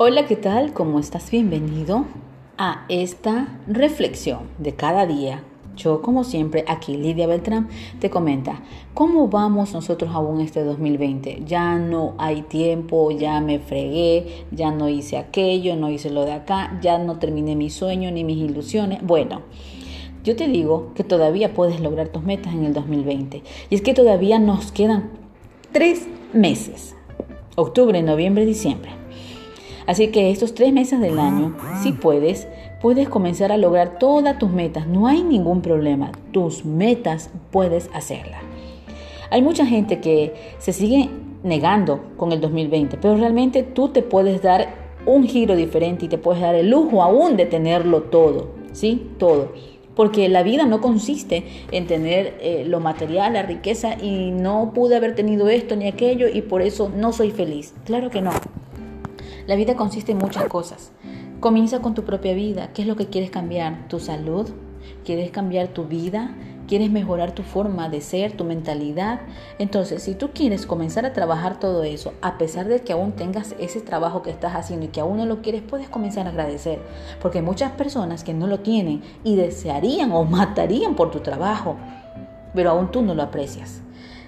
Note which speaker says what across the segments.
Speaker 1: Hola, ¿qué tal? ¿Cómo estás? Bienvenido a esta reflexión de cada día. Yo, como siempre, aquí Lidia Beltrán te comenta, ¿cómo vamos nosotros aún este 2020? Ya no hay tiempo, ya me fregué, ya no hice aquello, no hice lo de acá, ya no terminé mi sueño ni mis ilusiones. Bueno, yo te digo que todavía puedes lograr tus metas en el 2020. Y es que todavía nos quedan tres meses, octubre, noviembre, diciembre. Así que estos tres meses del año, si puedes, puedes comenzar a lograr todas tus metas. No hay ningún problema. Tus metas puedes hacerlas. Hay mucha gente que se sigue negando con el 2020, pero realmente tú te puedes dar un giro diferente y te puedes dar el lujo aún de tenerlo todo, ¿sí? Todo. Porque la vida no consiste en tener eh, lo material, la riqueza y no pude haber tenido esto ni aquello y por eso no soy feliz. Claro que no. La vida consiste en muchas cosas. Comienza con tu propia vida. ¿Qué es lo que quieres cambiar? ¿Tu salud? ¿Quieres cambiar tu vida? ¿Quieres mejorar tu forma de ser, tu mentalidad? Entonces, si tú quieres comenzar a trabajar todo eso, a pesar de que aún tengas ese trabajo que estás haciendo y que aún no lo quieres, puedes comenzar a agradecer. Porque muchas personas que no lo tienen y desearían o matarían por tu trabajo, pero aún tú no lo aprecias.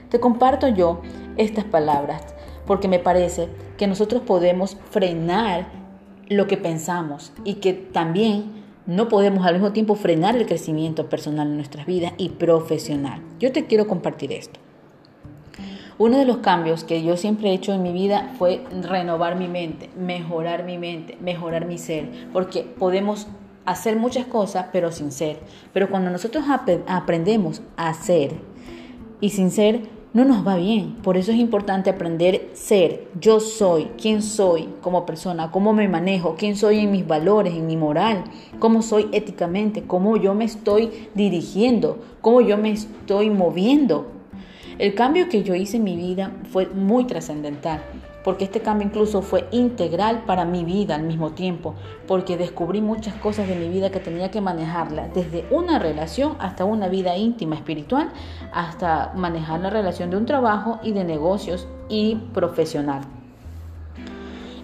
Speaker 1: Te comparto yo estas palabras porque me parece que nosotros podemos frenar lo que pensamos y que también no podemos al mismo tiempo frenar el crecimiento personal en nuestras vidas y profesional. Yo te quiero compartir esto. Uno de los cambios que yo siempre he hecho en mi vida fue renovar mi mente, mejorar mi mente, mejorar mi ser, porque podemos hacer muchas cosas pero sin ser. Pero cuando nosotros aprendemos a ser y sin ser, no nos va bien. Por eso es importante aprender ser, yo soy, quién soy como persona, cómo me manejo, quién soy en mis valores, en mi moral, cómo soy éticamente, cómo yo me estoy dirigiendo, cómo yo me estoy moviendo. El cambio que yo hice en mi vida fue muy trascendental porque este cambio incluso fue integral para mi vida al mismo tiempo, porque descubrí muchas cosas de mi vida que tenía que manejarla, desde una relación hasta una vida íntima espiritual, hasta manejar la relación de un trabajo y de negocios y profesional.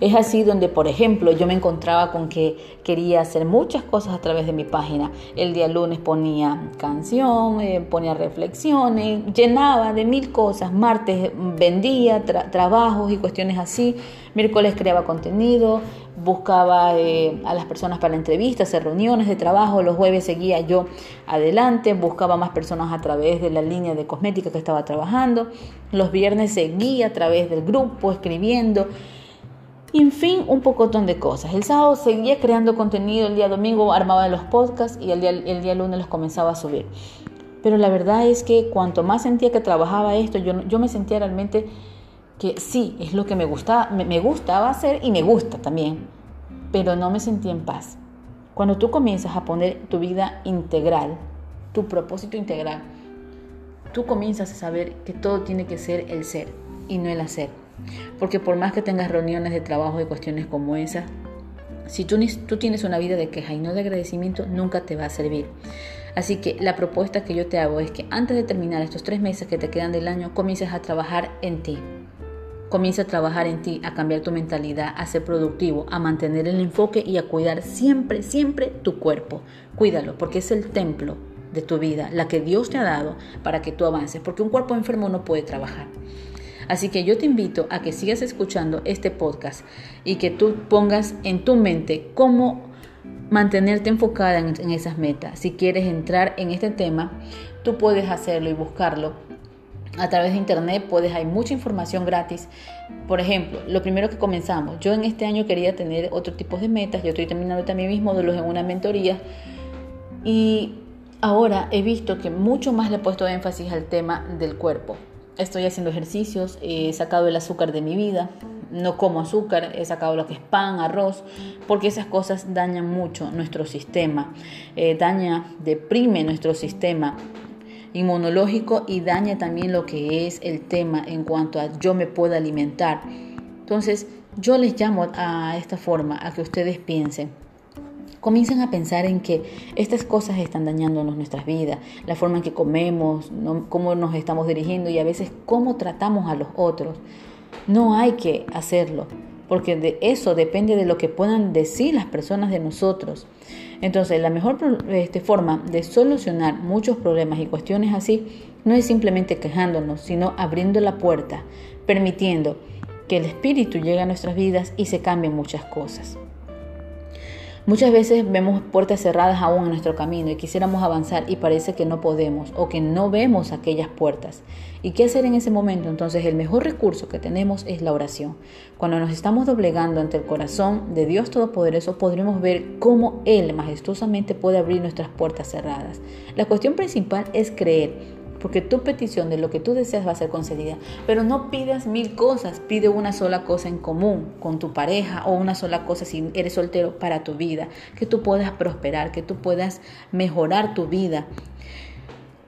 Speaker 1: Es así donde, por ejemplo, yo me encontraba con que quería hacer muchas cosas a través de mi página. El día lunes ponía canción, eh, ponía reflexiones, llenaba de mil cosas. Martes vendía trabajos y cuestiones así. Miércoles creaba contenido, buscaba eh, a las personas para entrevistas, hacer reuniones de trabajo. Los jueves seguía yo adelante, buscaba más personas a través de la línea de cosmética que estaba trabajando. Los viernes seguía a través del grupo, escribiendo. Y en fin, un pocotón de cosas. El sábado seguía creando contenido, el día domingo armaba los podcasts y el día, el día lunes los comenzaba a subir. Pero la verdad es que cuanto más sentía que trabajaba esto, yo, yo me sentía realmente que sí, es lo que me gustaba, me, me gustaba hacer y me gusta también, pero no me sentía en paz. Cuando tú comienzas a poner tu vida integral, tu propósito integral, tú comienzas a saber que todo tiene que ser el ser y no el hacer. Porque por más que tengas reuniones de trabajo y cuestiones como esas, si tú, tú tienes una vida de queja y no de agradecimiento, nunca te va a servir. Así que la propuesta que yo te hago es que antes de terminar estos tres meses que te quedan del año, comiences a trabajar en ti. Comienza a trabajar en ti, a cambiar tu mentalidad, a ser productivo, a mantener el enfoque y a cuidar siempre, siempre tu cuerpo. Cuídalo, porque es el templo de tu vida, la que Dios te ha dado para que tú avances, porque un cuerpo enfermo no puede trabajar. Así que yo te invito a que sigas escuchando este podcast y que tú pongas en tu mente cómo mantenerte enfocada en, esas metas. Si quieres entrar en este tema, tú puedes hacerlo y buscarlo a través de internet puedes hay mucha información gratis. Por ejemplo, lo primero que comenzamos, yo en este año quería tener otro tipo de metas, yo estoy terminando también mis módulos en una mentoría y ahora he visto que mucho más le he puesto énfasis al tema del cuerpo estoy haciendo ejercicios, he sacado el azúcar de mi vida, no como azúcar, he sacado lo que es pan, arroz, porque esas cosas dañan mucho nuestro sistema, eh, daña, deprime nuestro sistema inmunológico y daña también lo que es el tema en cuanto a yo me puedo alimentar. Entonces, yo les llamo a esta forma, a que ustedes piensen comiencen a pensar en que estas cosas están dañándonos nuestras vidas, la forma en que comemos, cómo nos estamos dirigiendo y a veces cómo tratamos a los otros. No hay que hacerlo. porque de eso depende de lo que puedan decir las personas de nosotros. Entonces, la mejor este, forma de solucionar muchos problemas y cuestiones así no es simplemente quejándonos, sino abriendo la puerta, permitiendo que el Espíritu llegue a nuestras vidas y se cambien muchas cosas. Muchas veces vemos puertas cerradas aún en nuestro camino y quisiéramos avanzar y parece que no podemos o que no vemos aquellas puertas. ¿Y qué hacer en ese momento? Entonces el mejor recurso que tenemos es la oración. Cuando nos estamos doblegando ante el corazón de Dios Todopoderoso podremos ver cómo Él majestuosamente puede abrir nuestras puertas cerradas. La cuestión principal es creer porque tu petición de lo que tú deseas va a ser concedida. Pero no pidas mil cosas, pide una sola cosa en común con tu pareja o una sola cosa si eres soltero para tu vida, que tú puedas prosperar, que tú puedas mejorar tu vida.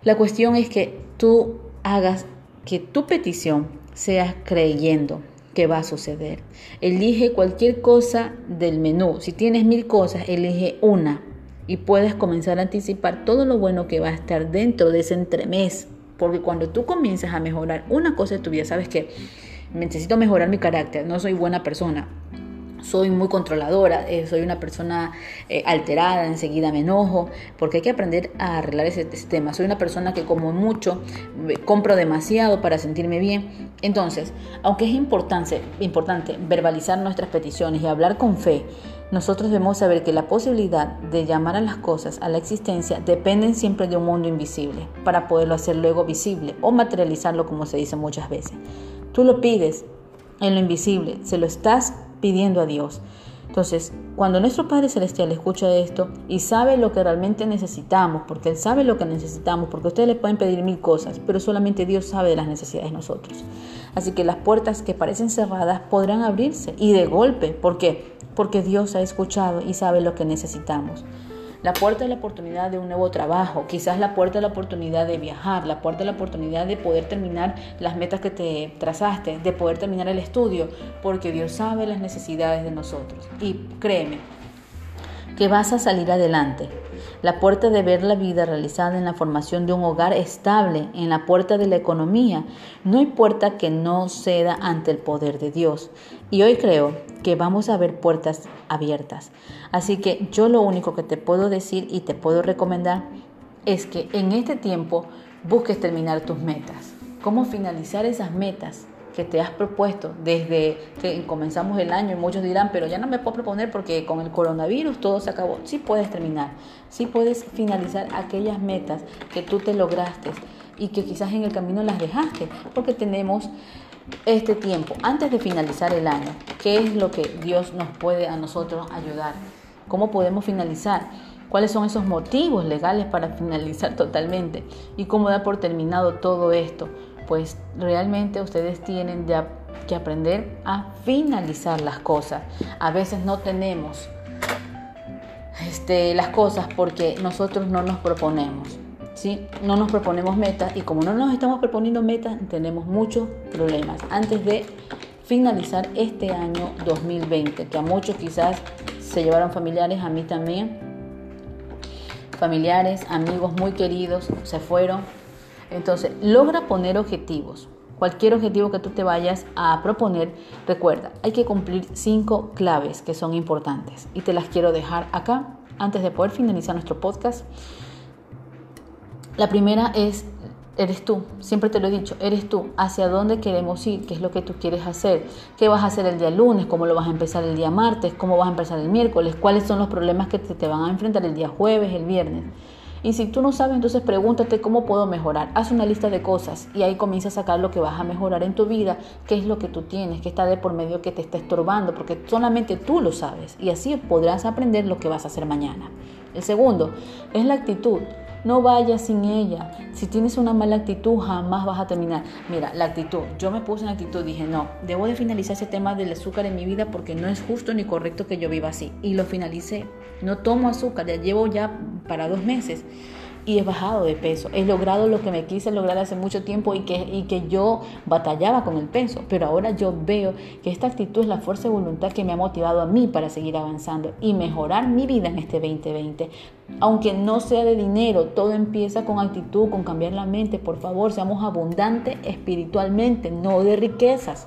Speaker 1: La cuestión es que tú hagas que tu petición sea creyendo que va a suceder. Elige cualquier cosa del menú. Si tienes mil cosas, elige una y puedes comenzar a anticipar todo lo bueno que va a estar dentro de ese entremés. Porque cuando tú comienzas a mejorar una cosa de tu vida, sabes que necesito mejorar mi carácter, no soy buena persona, soy muy controladora, eh, soy una persona eh, alterada, enseguida me enojo, porque hay que aprender a arreglar ese, tema. Soy una persona que como mucho compro demasiado para sentirme bien. Entonces, aunque es importante, importante verbalizar nuestras peticiones y hablar con fe, nosotros debemos saber que la posibilidad de llamar a las cosas a la existencia dependen siempre de un mundo invisible para poderlo hacer luego visible o materializarlo como se dice muchas veces. Tú lo pides en lo invisible, se lo estás pidiendo a Dios. Entonces, cuando nuestro Padre Celestial escucha esto y sabe lo que realmente necesitamos, porque Él sabe lo que necesitamos, porque ustedes le pueden pedir mil cosas, pero solamente Dios sabe de las necesidades de nosotros. Así que las puertas que parecen cerradas podrán abrirse y de golpe. ¿Por qué? Porque Dios ha escuchado y sabe lo que necesitamos. La puerta de la oportunidad de un nuevo trabajo, quizás la puerta de la oportunidad de viajar, la puerta de la oportunidad de poder terminar las metas que te trazaste, de poder terminar el estudio, porque Dios sabe las necesidades de nosotros. Y créeme, que vas a salir adelante. La puerta de ver la vida realizada en la formación de un hogar estable, en la puerta de la economía. No hay puerta que no ceda ante el poder de Dios. Y hoy creo que vamos a ver puertas abiertas. Así que yo lo único que te puedo decir y te puedo recomendar es que en este tiempo busques terminar tus metas. ¿Cómo finalizar esas metas? Que te has propuesto desde que comenzamos el año y muchos dirán, pero ya no me puedo proponer porque con el coronavirus todo se acabó. Sí puedes terminar, sí puedes finalizar aquellas metas que tú te lograste y que quizás en el camino las dejaste, porque tenemos este tiempo antes de finalizar el año. ¿Qué es lo que Dios nos puede a nosotros ayudar? ¿Cómo podemos finalizar? ¿Cuáles son esos motivos legales para finalizar totalmente? ¿Y cómo dar por terminado todo esto? Pues realmente ustedes tienen que aprender a finalizar las cosas. A veces no tenemos este, las cosas porque nosotros no nos proponemos. ¿sí? No nos proponemos metas y como no nos estamos proponiendo metas, tenemos muchos problemas. Antes de finalizar este año 2020, que a muchos quizás se llevaron familiares, a mí también, familiares, amigos muy queridos, se fueron entonces, logra poner objetivos. Cualquier objetivo que tú te vayas a proponer, recuerda, hay que cumplir cinco claves que son importantes y te las quiero dejar acá antes de poder finalizar nuestro podcast. La primera es, eres tú, siempre te lo he dicho, eres tú, hacia dónde queremos ir, qué es lo que tú quieres hacer, qué vas a hacer el día lunes, cómo lo vas a empezar el día martes, cómo vas a empezar el miércoles, cuáles son los problemas que te, te van a enfrentar el día jueves, el viernes. Y si tú no sabes, entonces pregúntate cómo puedo mejorar. Haz una lista de cosas y ahí comienza a sacar lo que vas a mejorar en tu vida, qué es lo que tú tienes, qué está de por medio que te está estorbando, porque solamente tú lo sabes y así podrás aprender lo que vas a hacer mañana. El segundo es la actitud. No vayas sin ella. Si tienes una mala actitud, jamás vas a terminar. Mira, la actitud. Yo me puse en actitud, dije, no, debo de finalizar ese tema del azúcar en mi vida porque no es justo ni correcto que yo viva así. Y lo finalicé. No tomo azúcar, ya llevo ya para dos meses y he bajado de peso. He logrado lo que me quise lograr hace mucho tiempo y que, y que yo batallaba con el peso. Pero ahora yo veo que esta actitud es la fuerza de voluntad que me ha motivado a mí para seguir avanzando y mejorar mi vida en este 2020. Aunque no sea de dinero, todo empieza con actitud, con cambiar la mente. Por favor, seamos abundantes espiritualmente, no de riquezas.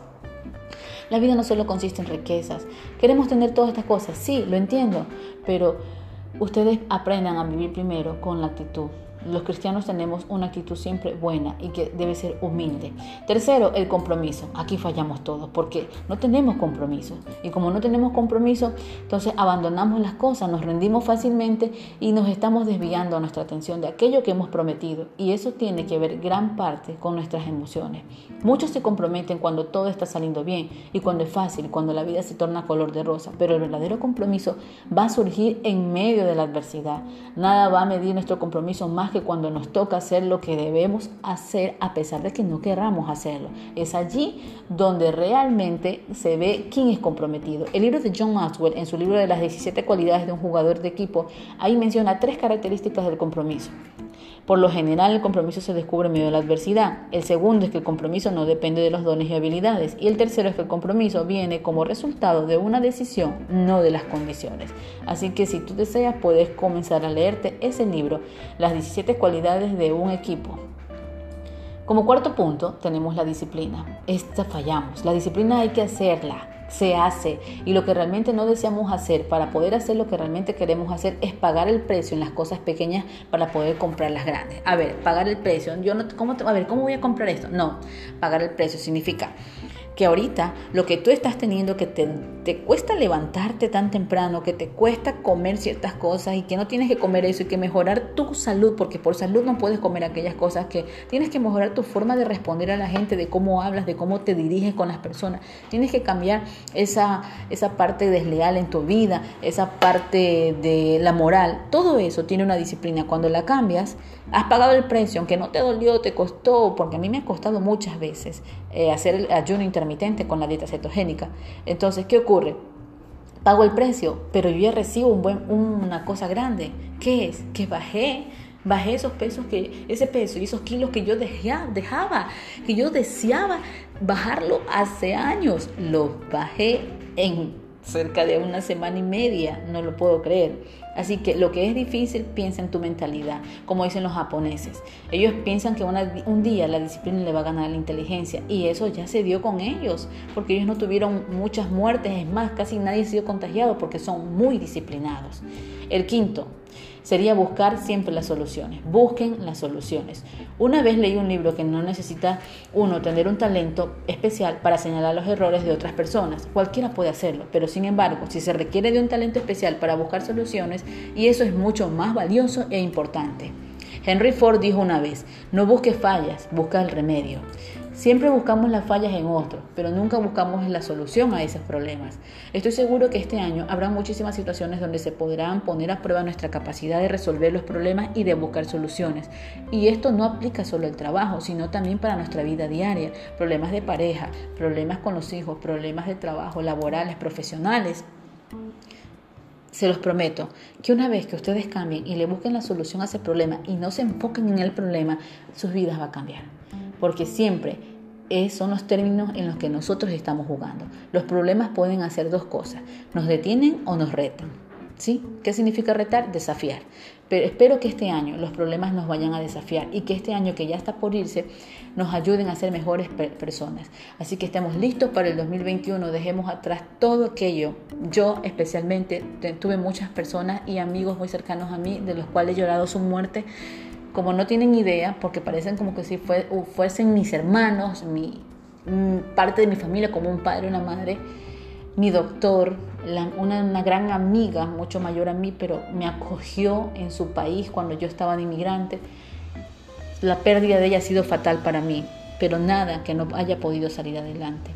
Speaker 1: La vida no solo consiste en riquezas. Queremos tener todas estas cosas, sí, lo entiendo, pero ustedes aprendan a vivir primero con la actitud los cristianos tenemos una actitud siempre buena y que debe ser humilde. Tercero, el compromiso. Aquí fallamos todos porque no tenemos compromiso. Y como no tenemos compromiso, entonces abandonamos las cosas, nos rendimos fácilmente y nos estamos desviando nuestra atención de aquello que hemos prometido. Y eso tiene que ver gran parte con nuestras emociones. Muchos se comprometen cuando todo está saliendo bien y cuando es fácil, cuando la vida se torna color de rosa. Pero el verdadero compromiso va a surgir en medio de la adversidad. Nada va a medir nuestro compromiso más que cuando nos toca hacer lo que debemos hacer a pesar de que no querramos hacerlo. Es allí donde realmente se ve quién es comprometido. El libro de John Maxwell, en su libro de las 17 cualidades de un jugador de equipo, ahí menciona tres características del compromiso. Por lo general, el compromiso se descubre en medio de la adversidad. El segundo es que el compromiso no depende de los dones y habilidades. Y el tercero es que el compromiso viene como resultado de una decisión, no de las condiciones. Así que si tú deseas, puedes comenzar a leerte ese libro, Las 17 cualidades de un equipo. Como cuarto punto, tenemos la disciplina. Esta fallamos. La disciplina hay que hacerla se hace y lo que realmente no deseamos hacer para poder hacer lo que realmente queremos hacer es pagar el precio en las cosas pequeñas para poder comprar las grandes. A ver, pagar el precio. Yo no, ¿cómo, a ver, ¿cómo voy a comprar esto? No, pagar el precio significa que ahorita lo que tú estás teniendo, que te, te, cuesta levantarte tan temprano, que te cuesta comer ciertas cosas y que no tienes que comer eso y que mejorar tu salud, porque por salud no puedes comer aquellas cosas, que tienes que mejorar tu forma de responder a la gente, de cómo hablas, de cómo te diriges con las personas. Tienes que cambiar esa, esa parte desleal en tu vida, esa parte de la moral. Todo eso tiene una disciplina. Cuando la cambias, has pagado el precio, aunque no te dolió, te costó, porque a mí me ha costado muchas veces eh, hacer el ayuno intermitente con la dieta cetogénica. Entonces, ¿qué ocurre? Pago el precio, pero yo ya recibo un buen, una cosa grande. ¿Qué es? Que bajé bajé esos pesos que ese peso y esos kilos que yo dejaba, que yo deseaba bajarlo hace años, los bajé en cerca de una semana y media, no lo puedo creer. Así que lo que es difícil, piensa en tu mentalidad, como dicen los japoneses. Ellos piensan que un día la disciplina le va a ganar la inteligencia y eso ya se dio con ellos, porque ellos no tuvieron muchas muertes, es más, casi nadie ha sido contagiado porque son muy disciplinados. El quinto, sería buscar siempre las soluciones. Busquen las soluciones. Una vez leí un libro que no necesita uno tener un talento especial para señalar los errores de otras personas. Cualquiera puede hacerlo, pero sin embargo, si se requiere de un talento especial para buscar soluciones, y eso es mucho más valioso e importante. Henry Ford dijo una vez, no busques fallas, busca el remedio. Siempre buscamos las fallas en otros, pero nunca buscamos la solución a esos problemas. Estoy seguro que este año habrá muchísimas situaciones donde se podrán poner a prueba nuestra capacidad de resolver los problemas y de buscar soluciones. Y esto no aplica solo al trabajo, sino también para nuestra vida diaria. Problemas de pareja, problemas con los hijos, problemas de trabajo, laborales, profesionales. Se los prometo que una vez que ustedes cambien y le busquen la solución a ese problema y no se enfoquen en el problema, sus vidas va a cambiar. Porque siempre son los términos en los que nosotros estamos jugando. Los problemas pueden hacer dos cosas, nos detienen o nos retan. ¿Sí? ¿Qué significa retar? Desafiar. Pero espero que este año los problemas nos vayan a desafiar y que este año que ya está por irse nos ayuden a ser mejores personas. Así que estemos listos para el 2021, dejemos atrás todo aquello. Yo especialmente tuve muchas personas y amigos muy cercanos a mí de los cuales he llorado su muerte como no tienen idea, porque parecen como que si fuesen mis hermanos, mi, mm, parte de mi familia, como un padre, una madre, mi doctor, una, una, gran amiga, mucho mayor a mí, pero me acogió en su país cuando yo estaba de inmigrante. La pérdida de ella ha sido fatal para mí, pero nada que no haya podido salir adelante.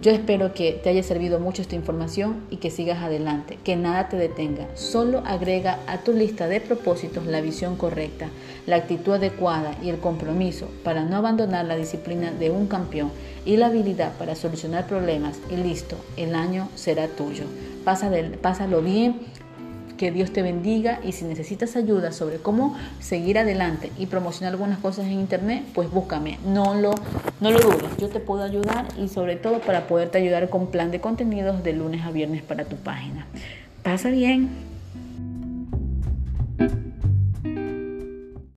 Speaker 1: Yo espero que te haya servido mucho esta información y que sigas adelante, que nada te detenga. Solo agrega a tu lista de propósitos la visión correcta, la actitud adecuada y el compromiso para no abandonar la disciplina de un campeón y la habilidad para solucionar problemas y listo, el año será tuyo. Pásalo bien que Dios te bendiga y si necesitas ayuda sobre cómo seguir adelante y promocionar algunas cosas en internet, pues búscame. No lo, no lo dudes. Yo te puedo ayudar y sobre todo para poderte ayudar con plan de contenidos de lunes a viernes para tu página. Pasa bien.